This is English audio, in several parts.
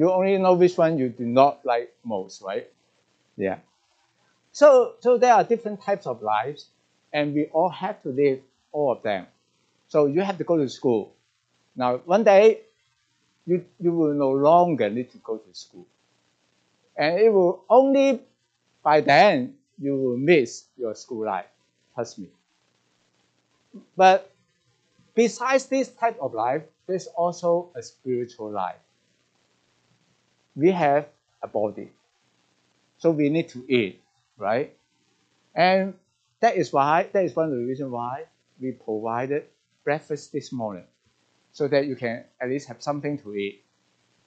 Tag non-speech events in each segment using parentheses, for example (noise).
you only know which one you do not like most, right? Yeah. So, so there are different types of lives, and we all have to live all of them. So you have to go to school. Now, one day, you, you will no longer need to go to school. And it will only by then you will miss your school life. Trust me. But besides this type of life, there's also a spiritual life. We have a body. So we need to eat, right? And that is why, that is one of the reasons why we provided breakfast this morning. So that you can at least have something to eat.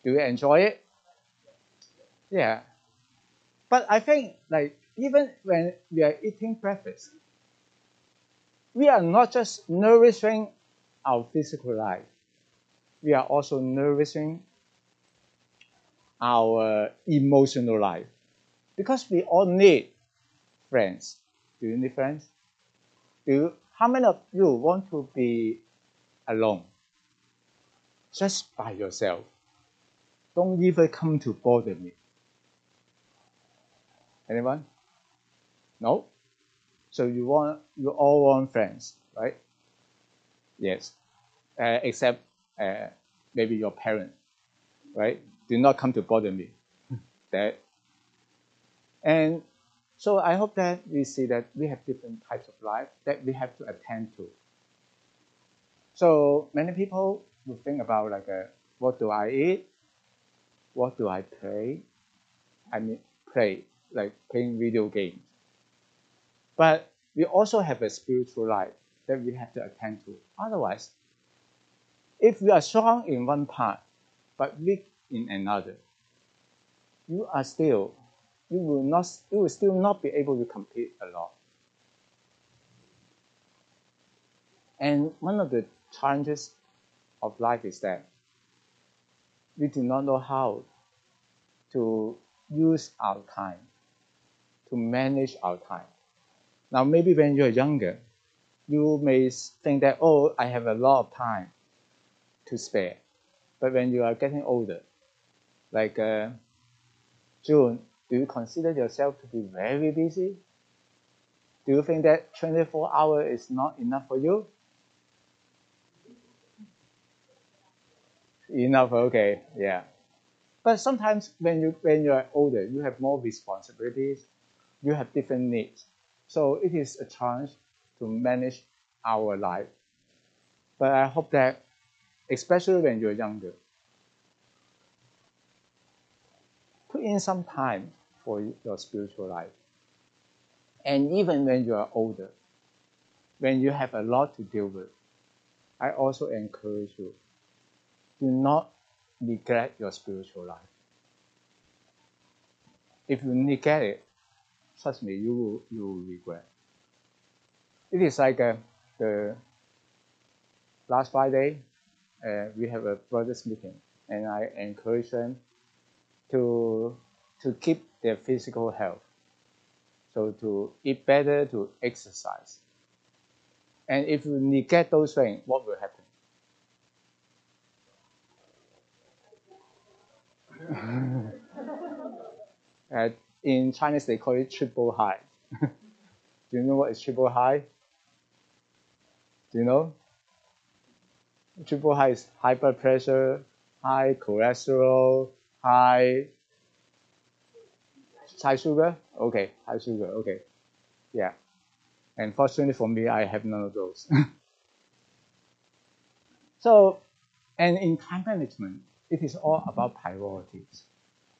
Do you enjoy it? Yeah. But I think like even when we are eating breakfast, we are not just nourishing our physical life, we are also nourishing our emotional life. Because we all need friends. Do you need friends? Do you, how many of you want to be alone? Just by yourself. Don't even come to bother me. Anyone? No? So you want you all want friends, right? Yes. Uh, except uh, maybe your parents, right? Do not come to bother me. that. And so I hope that we see that we have different types of life that we have to attend to. So many people will think about like, uh, what do I eat? What do I play? I mean, play like playing video games. But we also have a spiritual life that we have to attend to. Otherwise, if we are strong in one part but weak in another, you are still you will not you will still not be able to compete a lot. And one of the challenges of life is that we do not know how to use our time to manage our time. Now, maybe when you're younger, you may think that, oh, I have a lot of time to spare. But when you are getting older, like uh, June, do you consider yourself to be very busy? Do you think that 24 hours is not enough for you? Enough, okay, yeah. But sometimes when you when you're older, you have more responsibilities you have different needs. So it is a challenge to manage our life. But I hope that, especially when you're younger, in some time for your spiritual life. And even when you are older, when you have a lot to deal with, I also encourage you do not neglect your spiritual life. If you neglect it, trust me, you will, you will regret. It is like uh, the last Friday, uh, we have a brothers meeting, and I encourage them to to keep their physical health. So to eat better, to exercise. And if you neglect those things, what will happen? (laughs) in Chinese, they call it triple high. (laughs) Do you know what is triple high? Do you know? Triple high is high blood pressure, high cholesterol, high high sugar. Okay, high sugar. Okay, yeah. And fortunately for me, I have none of those. (laughs) so, and in time management, it is all about priorities.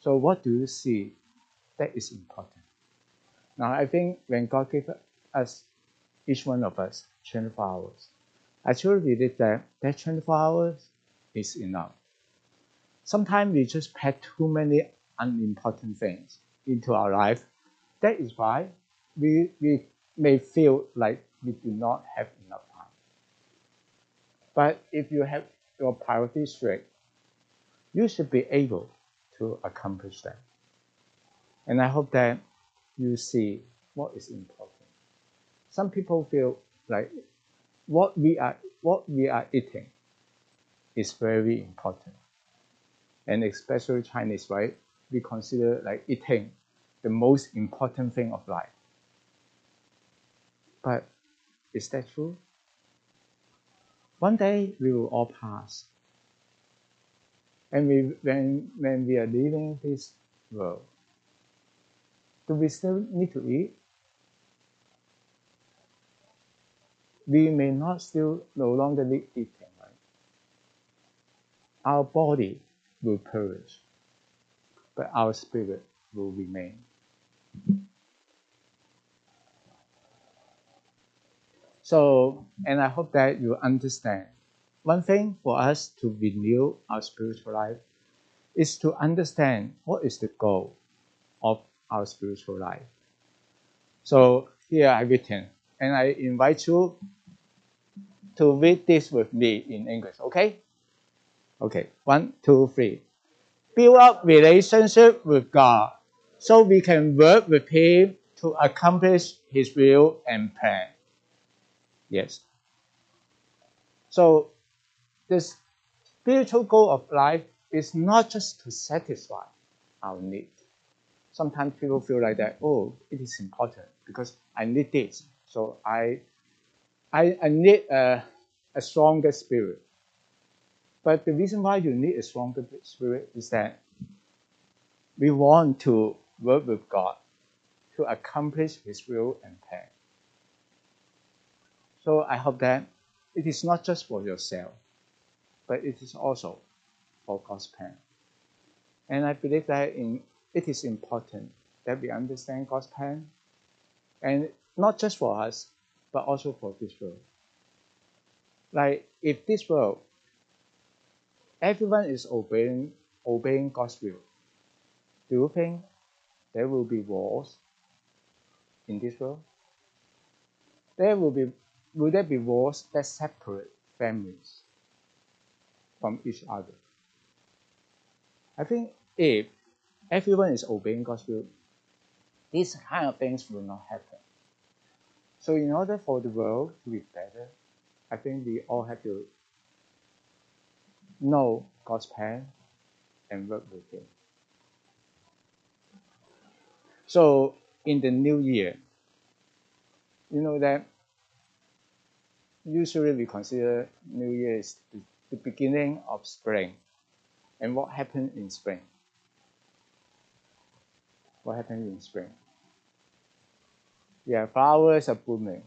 So, what do you see that is important. Now, I think when God gave us, each one of us, 24 hours, I truly believe that that 24 hours is enough. Sometimes we just pack too many unimportant things into our life. That is why we, we may feel like we do not have enough time. But if you have your priorities straight, you should be able to accomplish that. And I hope that you see what is important. Some people feel like what we are what we are eating is very important. And especially Chinese, right? We consider like eating the most important thing of life. But is that true? One day we will all pass. And we, when, when we are leaving this world, do we still need to eat? We may not still no longer need eating, right? Our body will perish, but our spirit will remain. So, and I hope that you understand. One thing for us to renew our spiritual life is to understand what is the goal of our spiritual life. So here I written, and I invite you to read this with me in English, okay? Okay, one, two, three. Build up relationship with God so we can work with Him to accomplish His will and plan. Yes. So, the spiritual goal of life is not just to satisfy our need. Sometimes people feel like that, oh, it is important because I need this. So I, I, I need a, a stronger spirit. But the reason why you need a stronger spirit is that we want to work with God to accomplish His will and plan. So I hope that it is not just for yourself, but it is also for God's plan. And I believe that in, it is important that we understand God's plan, and not just for us, but also for this world. Like if this world, everyone is obeying obeying God's will, do you think there will be wars in this world? There will be will there be wars that separate families from each other? I think if everyone is obeying God's will, these kind of things will not happen. So in order for the world to be better, I think we all have to know God's plan and work with Him. So in the new year, you know that usually we consider New Year is the beginning of spring. And what happened in spring? What happened in spring? Yeah, flowers are blooming.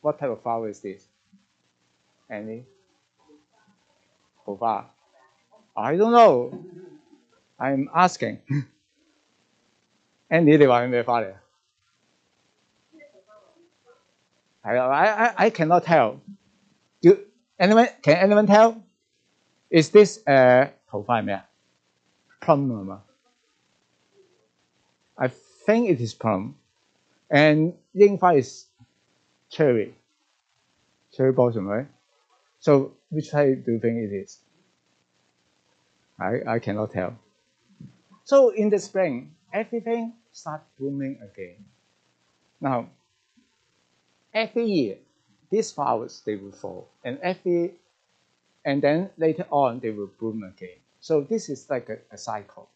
What type of flower is this? Any? Hova? I don't know. I'm asking. 你哋话系咩花嚟啊？I, I, I cannot tell. Do anyone can anyone tell? Is this uh 头发系咩啊？Plum I think it is plum. And 樱花 is cherry. Cherry blossom, right? So which type do you think it is? I, I cannot tell. So in the spring, everything starts blooming again. Now, every year, these flowers they will fall, and every and then later on they will bloom again. So this is like a, a cycle,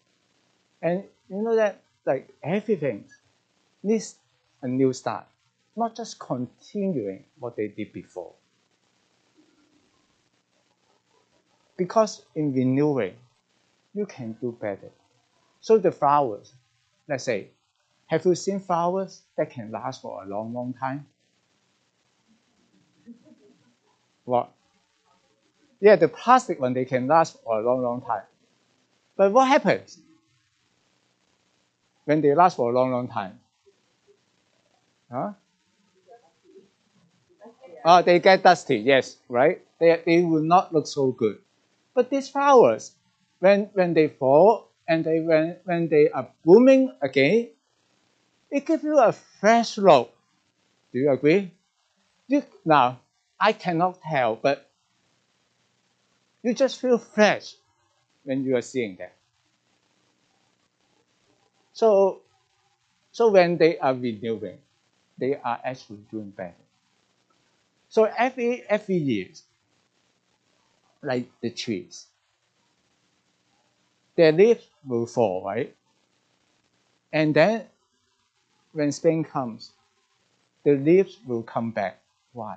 and you know that like everything needs a new start, not just continuing what they did before. Because in renewing, you can do better. So the flowers, let's say, have you seen flowers that can last for a long, long time? What? Yeah, the plastic one, they can last for a long, long time. But what happens when they last for a long, long time? Huh? Oh, they get dusty, yes, right? They, they will not look so good. But these flowers, when, when they fall and they, when, when they are blooming again, it gives you a fresh look. Do you agree? You, now, I cannot tell, but you just feel fresh when you are seeing that. So, so when they are renewing, they are actually doing better. So every every year, like the trees, their leaves will fall, right? And then when spring comes, the leaves will come back. Why?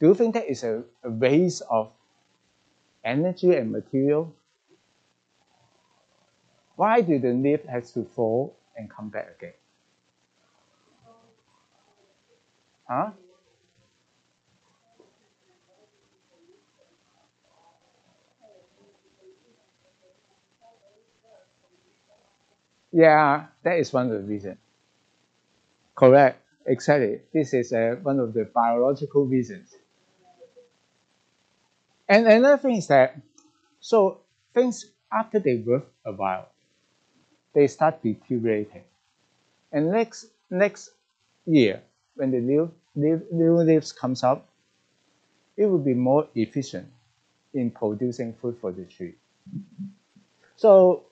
Do you think that is a, a waste of energy and material? Why do the leaf have to fall and come back again? Huh? Yeah, that is one of the reasons. Correct, exactly. This is uh, one of the biological reasons. And another thing is that, so things after they work a while, they start deteriorating. And next next year, when the new, new, new leaves comes up, it will be more efficient in producing food for the tree. So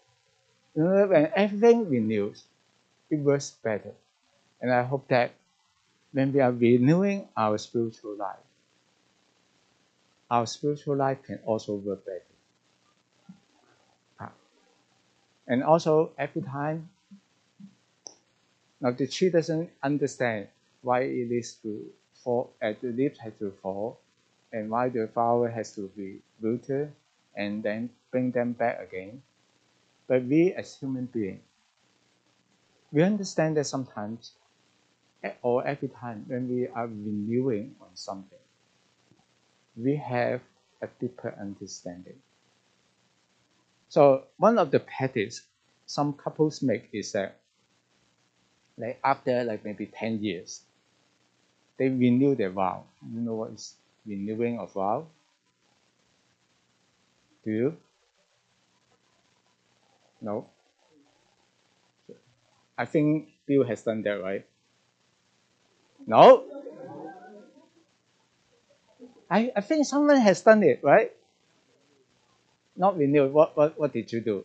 when everything renews, it works better. And I hope that when we are renewing our spiritual life, our spiritual life can also work better. And also, every time, now the tree doesn't understand why it is to fall, uh, the leaves has to fall, and why the flower has to be rooted and then bring them back again. But we as human beings, we understand that sometimes or every time when we are renewing on something, we have a deeper understanding. So one of the practice some couples make is that like after like maybe 10 years, they renew their vow. You know what is renewing of vow? Do you? No? I think Bill has done that, right? No? I, I think someone has done it, right? Not renewed. What, what, what did you do?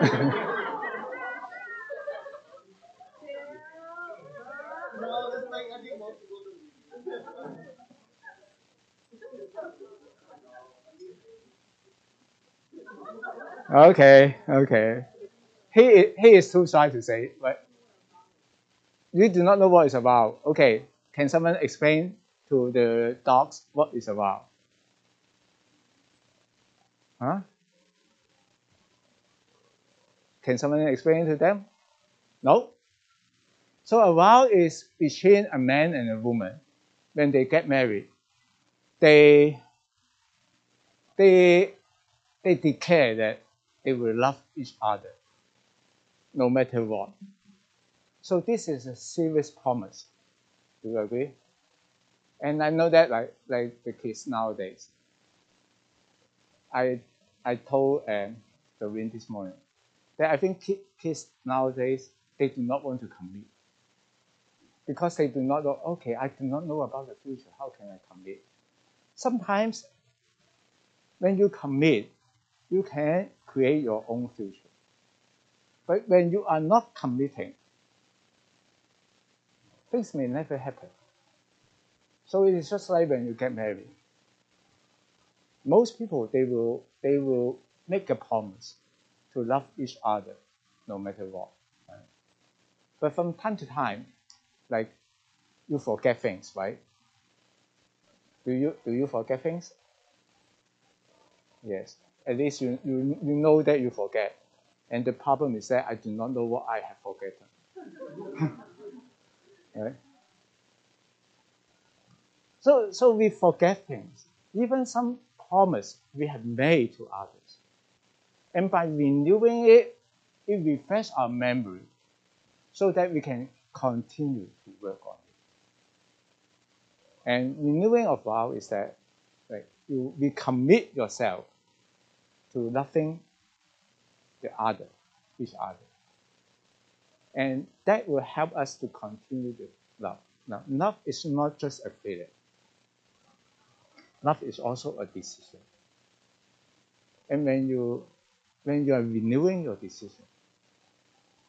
(laughs) okay, okay. He, he is too shy to say, but you do not know what it's about. Okay, can someone explain to the dogs what it's about? Huh? Can someone explain to them? No? So a vow is between a man and a woman when they get married. They they they declare that they will love each other no matter what. So this is a serious promise. Do you agree? And I know that like like the kids nowadays. I I told um, Doreen this morning that I think kids nowadays they do not want to commit because they do not know. Okay, I do not know about the future. How can I commit? Sometimes when you commit, you can create your own future. But when you are not committing, things may never happen. So it is just like when you get married. Most people they will they will make a promise to love each other no matter what. Right? But from time to time, like you forget things, right? Do you do you forget things? Yes. At least you, you, you know that you forget. And the problem is that I do not know what I have forgotten. (laughs) right? So, so we forget things, even some promise we have made to others. And by renewing it, it refreshes our memory so that we can continue to work on it. And renewing of vow is that like you we commit yourself to loving the other, each other. And that will help us to continue to love. Now, love is not just a feeling. Love is also a decision. And when you when you are renewing your decision,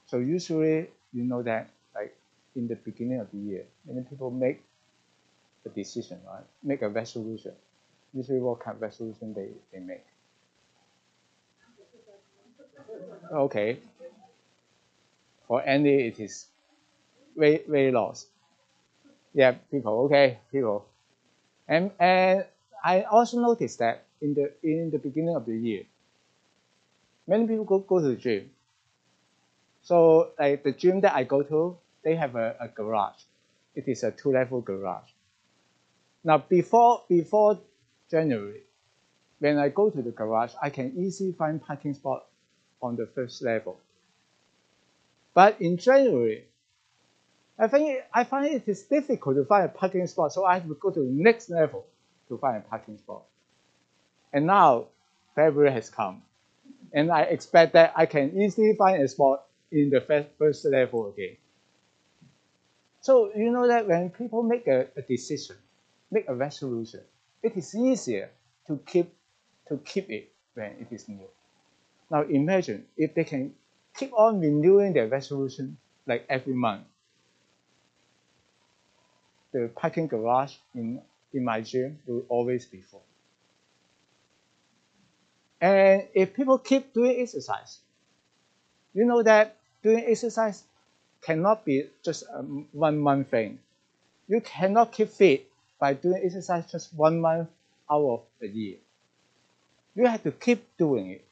so usually you know that like in the beginning of the year, many people make a decision, right? Make a resolution. usually what kind of resolution they, they make? Okay. For Andy, it is weight, weight loss. Yeah, people, okay, people. And, and I also noticed that in the, in the beginning of the year, many people go, go to the gym. So like the gym that I go to, they have a, a garage. It is a two-level garage. Now before before January, when I go to the garage, I can easily find parking spot on the first level. But in January, I think I find it is difficult to find a parking spot, so I have to go to the next level to find a parking spot. And now February has come, and I expect that I can easily find a spot in the first, level again. So you know that when people make a, a decision, make a resolution, it is easier to keep to keep it when it is new. Now imagine if they can keep on renewing their resolution like every month. The parking garage in, in my gym will always be full. And if people keep doing exercise, you know that doing exercise cannot be just a one month thing. You cannot keep fit by doing exercise just one month out of the year. You have to keep doing it.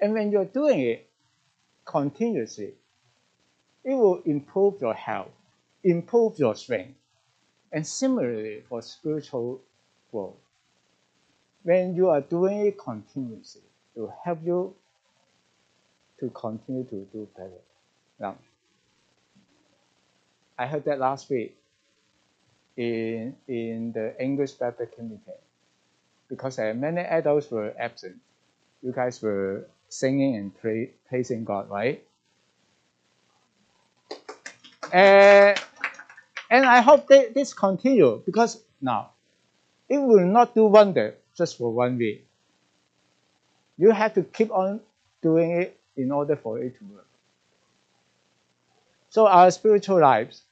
And when you're doing it continuously, it will improve your health, improve your strength. And similarly for spiritual growth, when you are doing it continuously, it will help you to continue to do better. Now, I heard that last week in, in the English Baptist community because uh, many adults were absent. You guys were singing and pray, praising God, right? Uh, and I hope that this continue because now it will not do wonder just for one week. You have to keep on doing it in order for it to work. So our spiritual lives,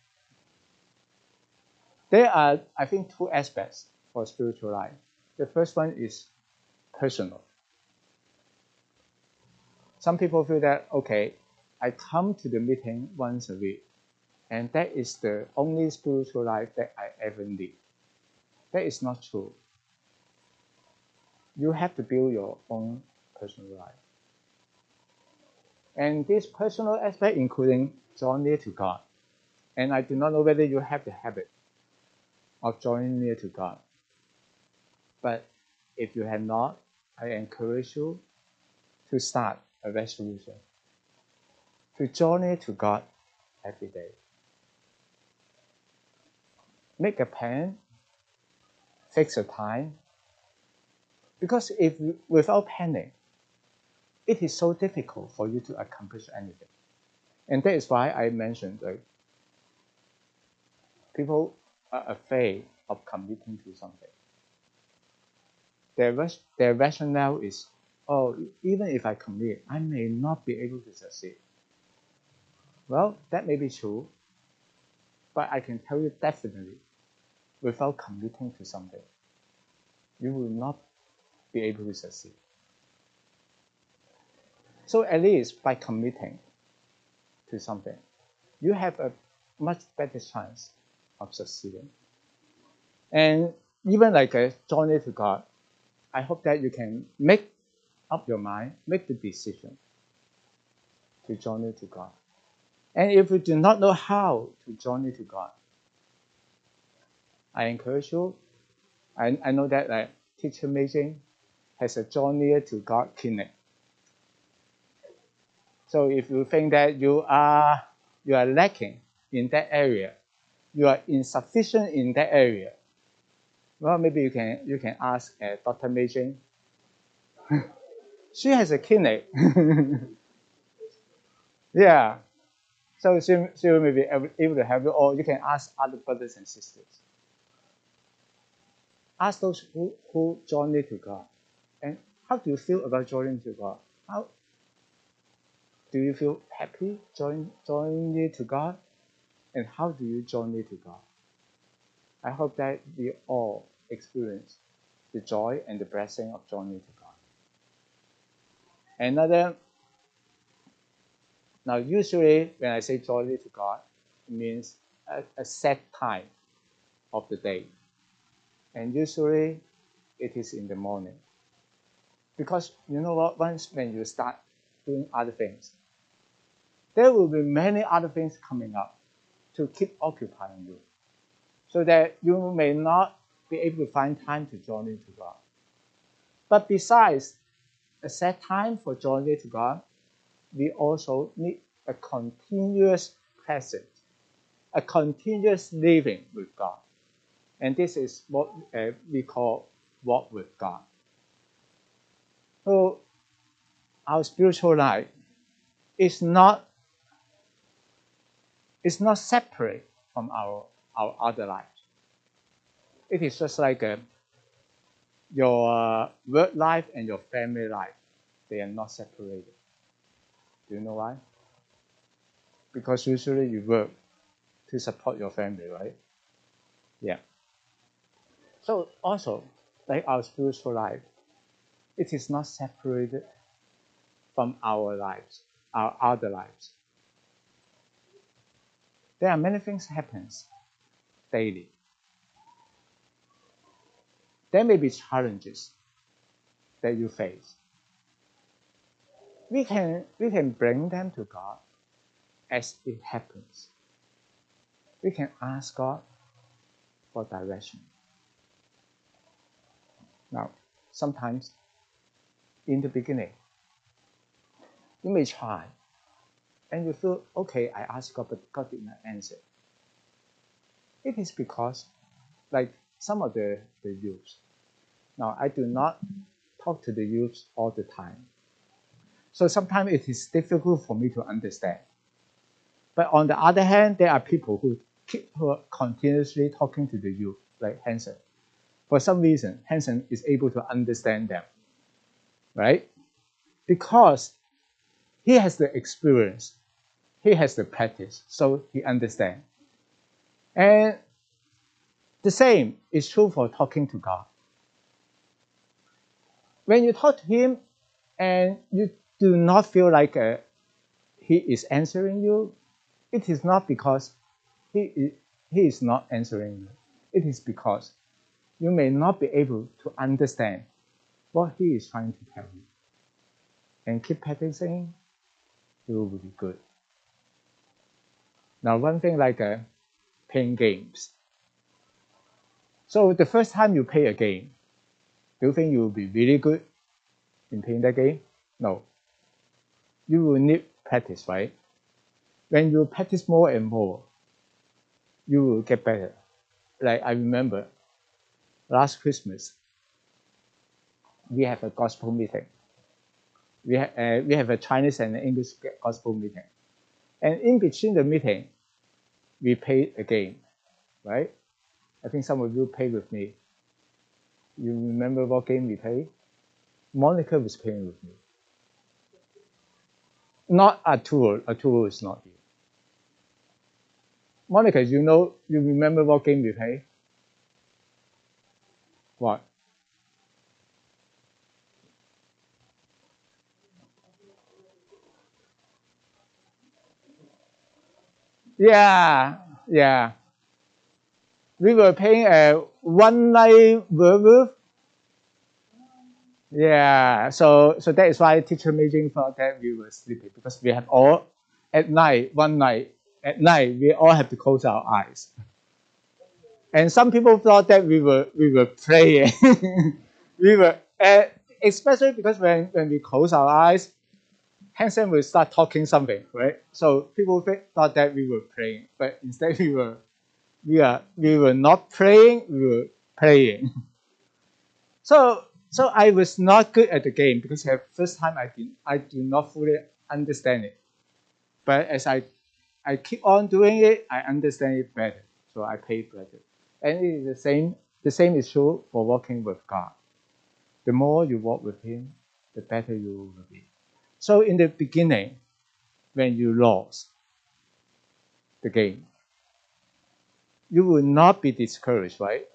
there are, I think, two aspects for spiritual life. The first one is personal. Some people feel that, okay, I come to the meeting once a week, and that is the only spiritual life that I ever live. That is not true. You have to build your own personal life. And this personal aspect, including draw near to God. And I do not know whether you have the habit of drawing near to God. But if you have not, I encourage you to start a resolution to near to God every day. Make a plan, fix a time, because if without planning, it is so difficult for you to accomplish anything. And that is why I mentioned that people are afraid of committing to something. Their, their rationale is, oh, even if I commit, I may not be able to succeed. Well, that may be true, but I can tell you definitely, without committing to something, you will not be able to succeed. So at least by committing, to something, you have a much better chance of succeeding. And even like a journey to God, I hope that you can make up your mind, make the decision to journey to God. And if you do not know how to journey to God, I encourage you. I, I know that like teacher Meijing has a journey to God clinic. So if you think that you are you are lacking in that area, you are insufficient in that area, well, maybe you can you can ask uh, Dr. Meijing. (laughs) she has a kidney. (laughs) yeah, so she, she will be able to help you, or you can ask other brothers and sisters. Ask those who, who journey to God. And how do you feel about joining to God? How, do you feel happy join, joining near to God? And how do you join near to God? I hope that we all experience the joy and the blessing of joining to God. Another, now usually when I say joyfully to God, it means a, a set time of the day. And usually it is in the morning. Because you know what, once when you start doing other things, there will be many other things coming up to keep occupying you. So that you may not be able to find time to join into God. But besides a set time for joining to God, we also need a continuous presence, a continuous living with God. And this is what uh, we call walk with God. So our spiritual life is not is not separate from our, our other lives. It is just like uh, your uh, work life and your family life. They are not separated. Do you know why? Because usually you work to support your family, right? Yeah. So also, like our spiritual life, it is not separated from our lives, our other lives. There are many things happens daily. There may be challenges that you face. We can, we can bring them to God as it happens. We can ask God for direction. Now, sometimes in the beginning, you may try and you feel, okay, I asked God, but God did not answer. It is because, like some of the, the youths, now I do not talk to the youths all the time. So sometimes it is difficult for me to understand. But on the other hand, there are people who keep continuously talking to the youth, like Hanson. For some reason, Hanson is able to understand them, right? Because he has the experience, he has the practice, so he understands. And the same is true for talking to God. When you talk to Him and you do not feel like uh, He is answering you, it is not because He, he is not answering you. It is because you may not be able to understand what He is trying to tell you. And keep practicing, it will be good. Now, one thing like uh, playing games. So the first time you play a game, do you think you will be really good in playing that game? No. You will need practice, right? When you practice more and more, you will get better. Like I remember last Christmas, we have a gospel meeting. We, ha- uh, we have a Chinese and English gospel meeting. And in between the meeting, we played a game, right? I think some of you played with me. You remember what game we played? Monica was playing with me. Not Arturo. Arturo is not here. Monica, you know, you remember what game we played? What? Yeah, yeah. We were playing a one night werewolf. Yeah, so so that is why teacher Meijing thought that we were sleeping because we have all at night, one night at night, we all have to close our eyes. And some people thought that we were we were praying. (laughs) we were uh, especially because when, when we close our eyes, Hanson will start talking something, right? So people thought that we were praying, but instead we were we are we were not playing, we were playing. (laughs) so so I was not good at the game because the first time I did I do not fully understand it. But as I I keep on doing it, I understand it better. So I play better. And it is the same the same is true for walking with God. The more you walk with Him, the better you will be. So in the beginning, when you lost the game, you will not be discouraged, right?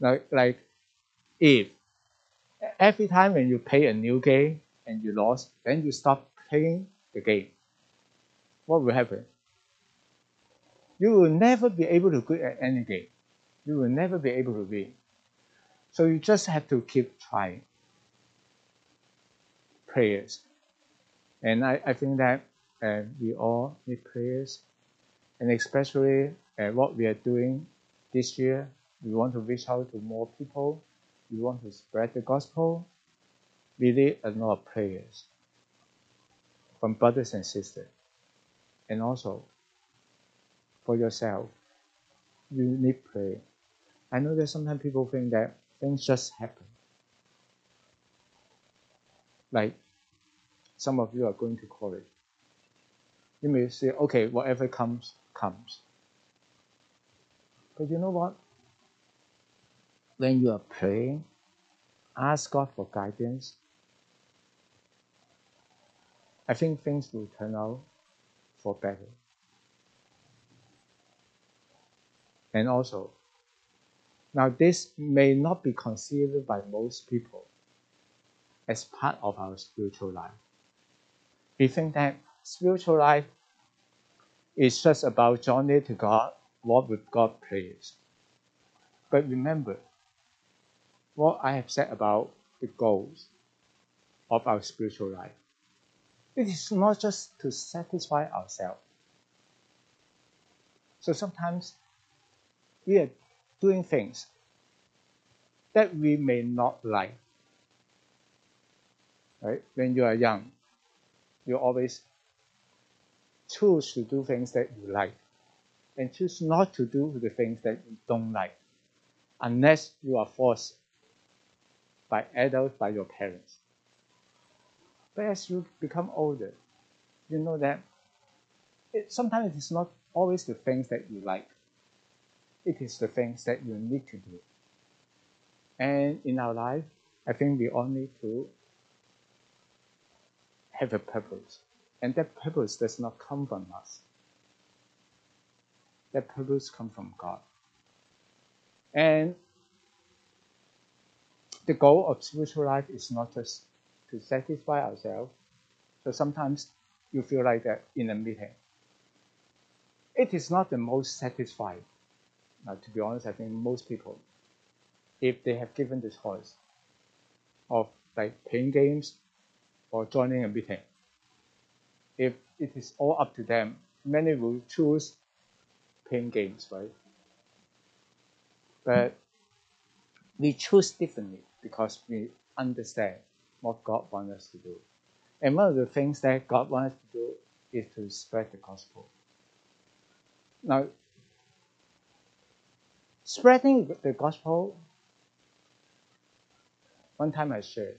Like, like if every time when you play a new game and you lost, then you stop playing the game, what will happen? You will never be able to good at any game. You will never be able to win. So you just have to keep trying. Prayers. And I, I think that uh, we all need prayers. And especially uh, what we are doing this year, we want to reach out to more people. We want to spread the gospel. We need a lot of prayers from brothers and sisters. And also for yourself, you need prayer. I know that sometimes people think that things just happen. Like some of you are going to college. You may say, okay, whatever comes, comes. But you know what? When you are praying, ask God for guidance. I think things will turn out for better. And also, now this may not be considered by most people as part of our spiritual life. We think that spiritual life is just about journey to God, what would God please. But remember, what I have said about the goals of our spiritual life. It is not just to satisfy ourselves. So sometimes we are doing things that we may not like. Right? When you are young, you always choose to do things that you like and choose not to do the things that you don't like unless you are forced by adults, by your parents. But as you become older, you know that it, sometimes it is not always the things that you like. It is the things that you need to do. And in our life, I think we all need to have a purpose. And that purpose does not come from us. That purpose comes from God. And the goal of spiritual life is not just to satisfy ourselves. So sometimes you feel like that in a meeting. It is not the most satisfying. Now, to be honest, I think most people if they have given the choice of like playing games or joining a meeting. If it is all up to them, many will choose playing games, right? But we choose differently because we understand what God wants us to do. And one of the things that God wants us to do is to spread the gospel. Now, spreading the gospel one time I shared,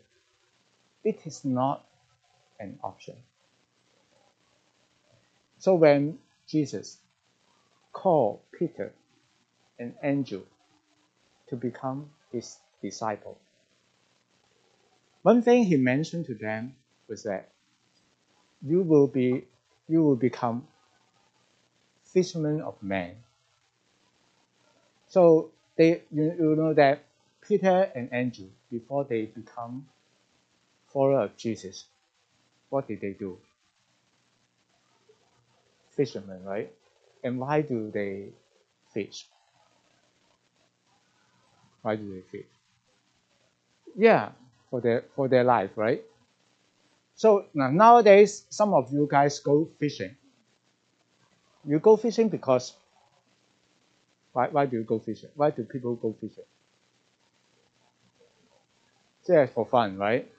it is not an option. So when Jesus called Peter and Andrew to become his disciple, one thing he mentioned to them was that you will be you will become fishermen of men. So they you, you know that Peter and Andrew, before they become followers of Jesus, what did they do? Fishermen, right? And why do they fish? Why do they fish? Yeah, for their for their life, right? So now nowadays, some of you guys go fishing. You go fishing because why, why do you go fishing? Why do people go fishing? just for fun, right?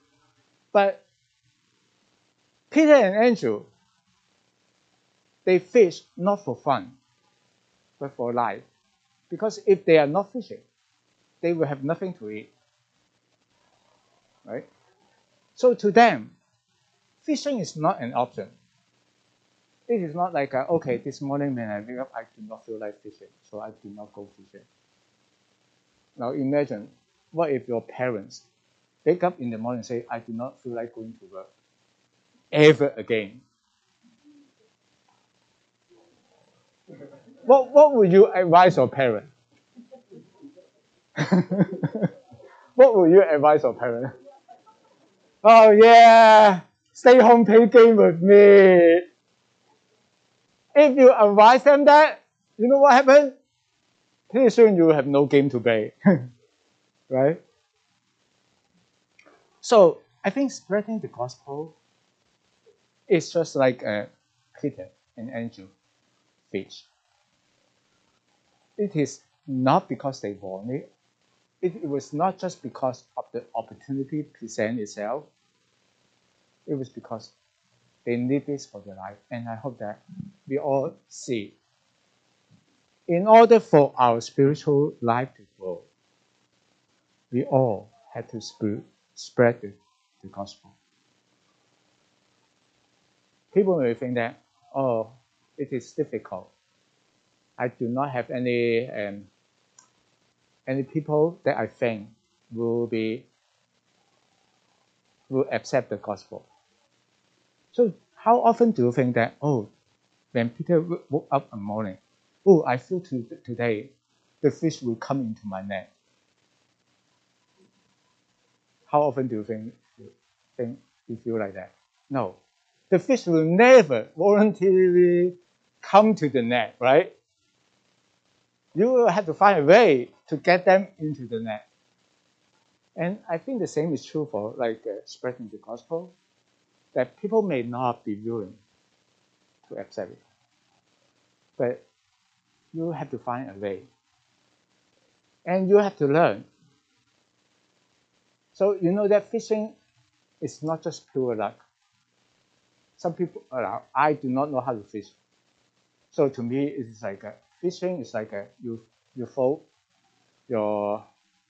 But Peter and Andrew, they fish not for fun, but for life. Because if they are not fishing, they will have nothing to eat. Right? So to them, fishing is not an option. It is not like, a, okay, this morning when I wake up, I do not feel like fishing, so I do not go fishing. Now imagine, what if your parents wake up in the morning and say, I do not feel like going to work ever again. What, what would you advise your parent? (laughs) what would you advise your parent? Oh yeah, stay home, play game with me. If you advise them that, you know what happens? Pretty soon you have no game to play, (laughs) right? So I think spreading the gospel is just like a Peter and Andrew fish. It is not because they want it. it. Was not just because of the opportunity present itself. It was because they need this for their life. And I hope that we all see. In order for our spiritual life to grow, we all have to spread the, the gospel. People may think that, oh, it is difficult. I do not have any um, any people that I think will be will accept the gospel. So how often do you think that oh, when Peter woke up in the morning, oh, I feel to, today the fish will come into my net. How often do you think think you feel like that? No, the fish will never voluntarily come to the net, right? You will have to find a way to get them into the net. And I think the same is true for like uh, spreading the gospel, that people may not be willing to accept it, but you have to find a way, and you have to learn. So you know that fishing is not just pure luck. Some people, uh, I do not know how to fish, so to me it's like a, fishing is like a, you you fold your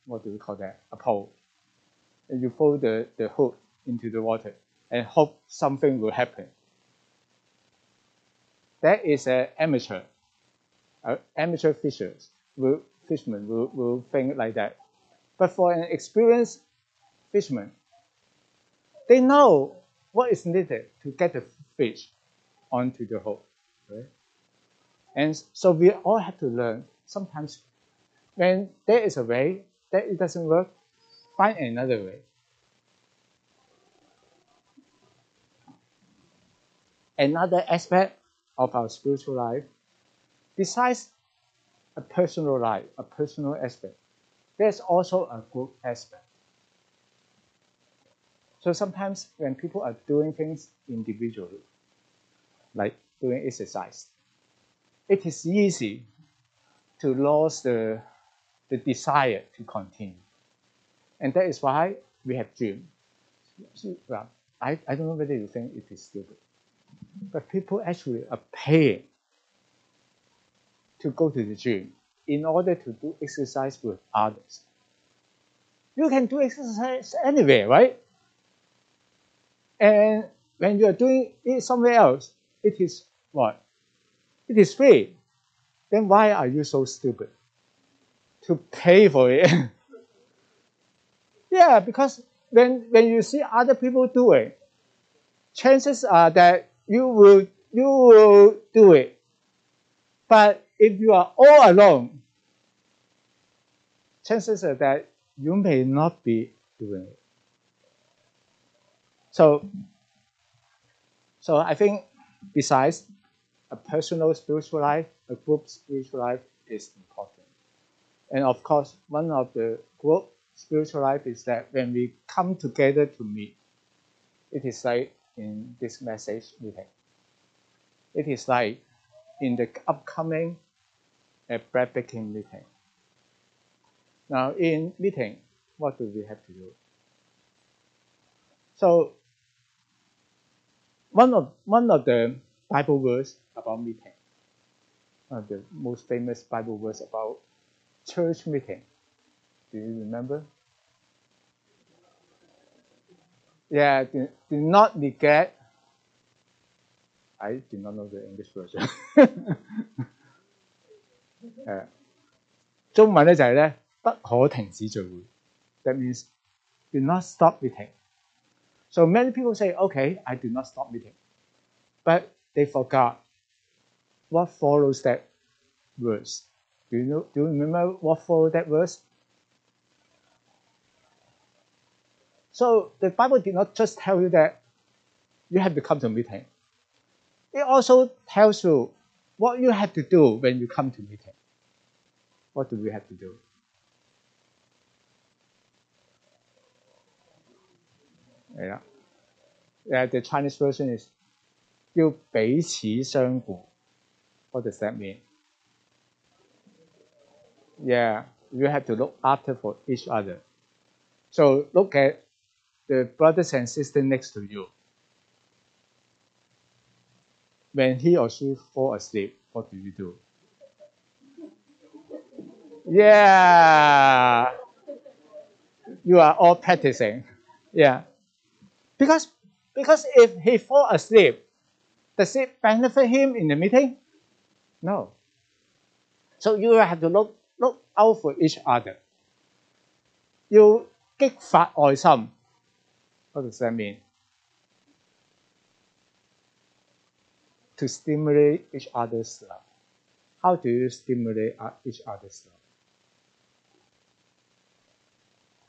what do we call that? A pole. And you fold the, the hook into the water and hope something will happen. That is an amateur amateur fishers will fishermen will, will think like that. But for an experienced fisherman they know what is needed to get the fish onto the hook? And so we all have to learn sometimes when there is a way that it doesn't work, find another way. Another aspect of our spiritual life, besides a personal life, a personal aspect, there's also a group aspect. So sometimes when people are doing things individually, like doing exercise, it is easy to lose the the desire to continue. And that is why we have gym. Well, I, I don't know whether you think it is stupid, but people actually are paying to go to the gym in order to do exercise with others. You can do exercise anywhere, right? And when you are doing it somewhere else, it is what? It is free. Then why are you so stupid? to pay for it. (laughs) yeah, because when when you see other people do it, chances are that you will you will do it. But if you are all alone, chances are that you may not be doing it. So, so I think besides a personal spiritual life, a group spiritual life is important. And of course, one of the group spiritual life is that when we come together to meet, it is like in this message meeting. It is like in the upcoming a bread breaking meeting. Now, in meeting, what do we have to do? So, one of one of the Bible verse about meeting, one of the most famous Bible verse about church meeting. Do you remember? Yeah, do, do not neglect. I do not know the English version 诶中文咧就系咧不可停止聚会。That means (laughs) do not stop meeting. So many people say, okay, I do not stop meeting. But they forgot what follows that verse. Do you know? Do you remember what followed that verse? So the Bible did not just tell you that you have to come to meeting. It also tells you what you have to do when you come to meeting. What do we have to do? Yeah. Yeah, the Chinese version is 要彼此相顾. What does that mean? Yeah, you have to look after for each other. So look at the brothers and sisters next to you. When he or she fall asleep, what do you do? Yeah. You are all practicing. Yeah. Because because if he fall asleep, does it benefit him in the meeting? No. So you have to look look out for each other. 要激发爱心。What does that mean? To stimulate each other's love. How do you stimulate each other's love?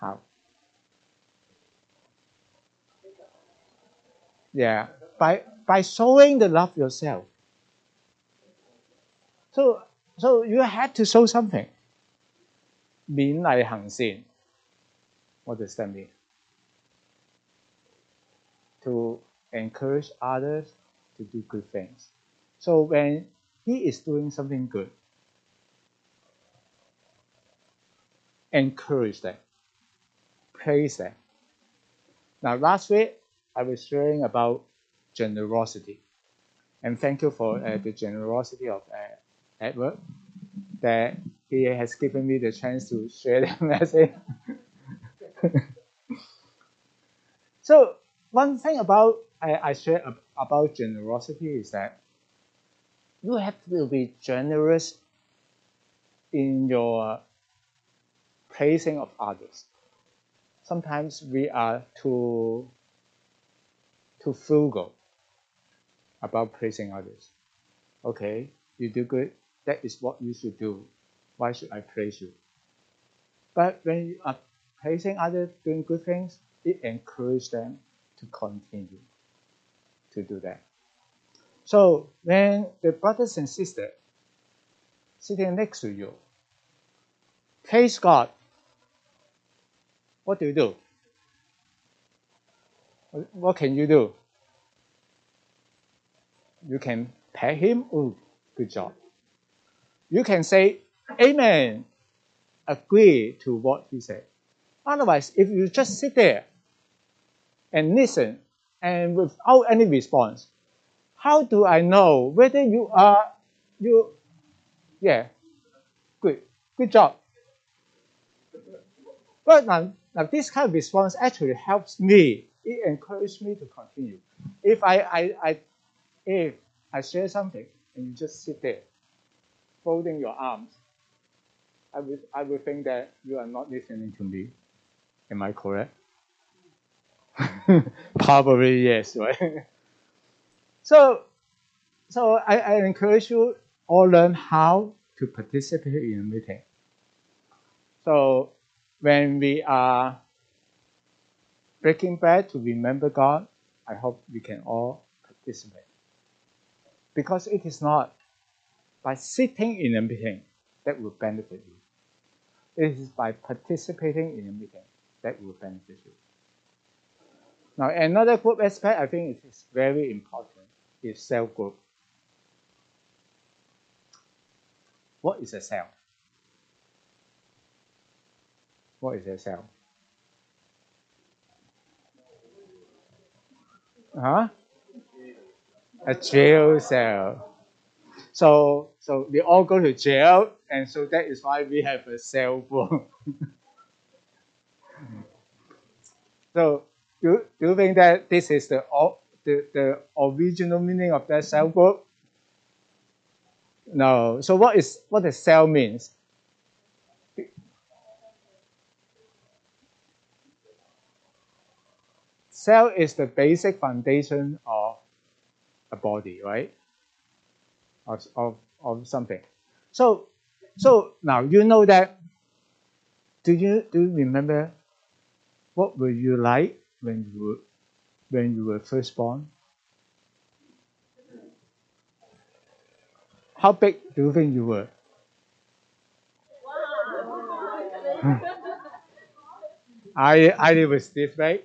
How? Yeah, by by showing the love yourself. So so you have to show something. 勉励行善. What does that mean? To encourage others to do good things. So when he is doing something good, encourage them, praise them. Now, last week I was sharing about generosity, and thank you for uh, the generosity of uh, Edward that he has given me the chance to share the (laughs) message. (laughs) so one thing about I, I share about generosity is that you have to be generous in your praising of others. Sometimes we are too too frugal about praising others. Okay, you do good, that is what you should do. Why should I praise you? But when you are praising others doing good things, it encourages them to continue to do that. So when the brothers and sisters sitting next to you praise God, what do you do? What can you do? You can pat him. Oh, good job. You can say, Amen. Agree to what he said. Otherwise, if you just sit there and listen and without any response, how do I know whether you are you yeah good good job. But now, now this kind of response actually helps me. It encourages me to continue. If I, I, I if I share something and you just sit there folding your arms, I would, I would think that you are not listening to me. Am I correct? (laughs) Probably yes, right? (laughs) so, so I, I encourage you all learn how to participate in a meeting. So when we are breaking bread to remember God, I hope we can all participate. Because it is not by sitting in a meeting that will benefit you. It is by participating in a meeting that will benefit you. Now, another group aspect I think is very important is cell group. What is a cell? What is a cell? Huh? A jail cell. So, so we all go to jail, and so that is why we have a cell phone. (laughs) so, do, do you think that this is the, the, the original meaning of that cell group? No. So what is what the cell means? Cell is the basic foundation of body, right? Of, of, of something. So so now you know that do you do you remember what were you like when you were when you were first born? How big do you think you were? Hmm. I I live with this, right?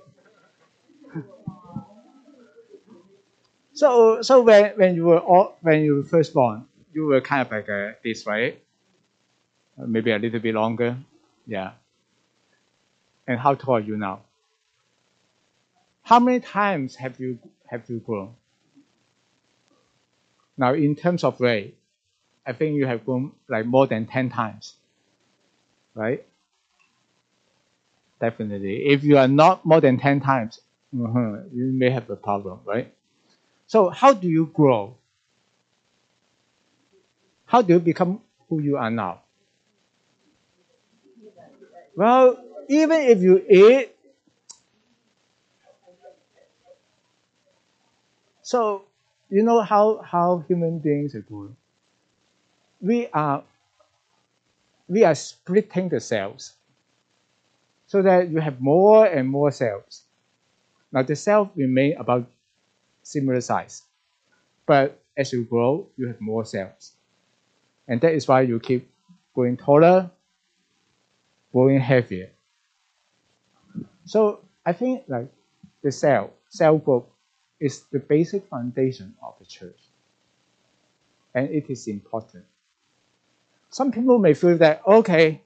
So so when when you were all, when you were first born, you were kind of like uh, this, right? Uh, maybe a little bit longer, yeah. And how tall are you now? How many times have you have you grown? Now, in terms of weight, I think you have grown like more than ten times, right? Definitely. If you are not more than 10 times, uh-huh, you may have a problem, right? So, how do you grow? How do you become who you are now? Well, even if you eat, so you know how, how human beings growing. We are we are splitting the cells so that you have more and more cells. Now the cells remain about similar size, but as you grow, you have more cells. And that is why you keep growing taller, growing heavier. So I think like the cell, cell growth is the basic foundation of the church. And it is important. Some people may feel that, okay,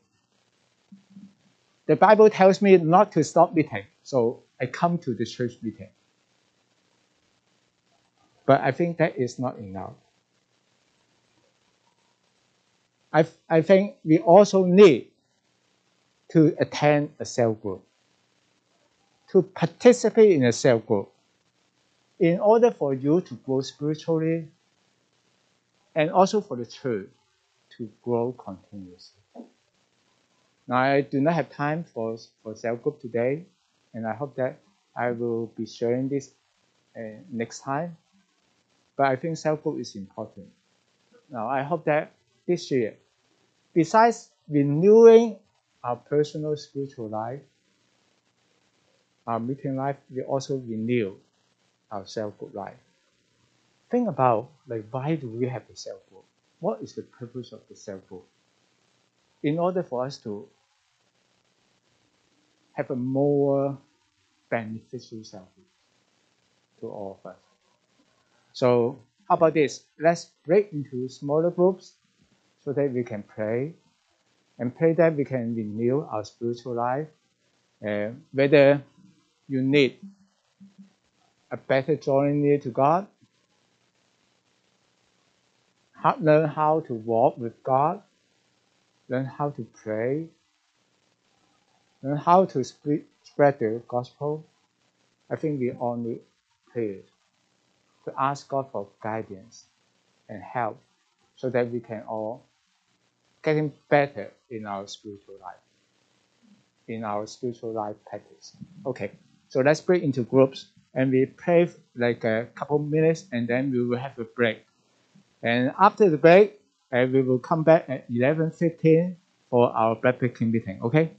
the Bible tells me not to stop meeting, so I come to the church meeting. But I think that is not enough. I, I think we also need to attend a cell group, to participate in a cell group, in order for you to grow spiritually and also for the church to grow continuously. Now, I do not have time for, for cell group today, and I hope that I will be sharing this uh, next time. But I think cell group is important. Now, I hope that this year, besides renewing our personal spiritual life, our meeting life, we also renew our cell group life. Think about like why do we have a cell group? What is the purpose of the cell group? in order for us to have a more beneficial service to all of us. So how about this? Let's break into smaller groups so that we can pray and pray that we can renew our spiritual life. Uh, whether you need a better drawing near to God, learn how to walk with God, learn how to pray, learn how to spread, spread the gospel, I think we all need prayers to ask God for guidance and help so that we can all getting better in our spiritual life, in our spiritual life practice. Okay, so let's break into groups and we pray like a couple minutes and then we will have a break. And after the break, and we will come back at 11.15 for our picking meeting, okay?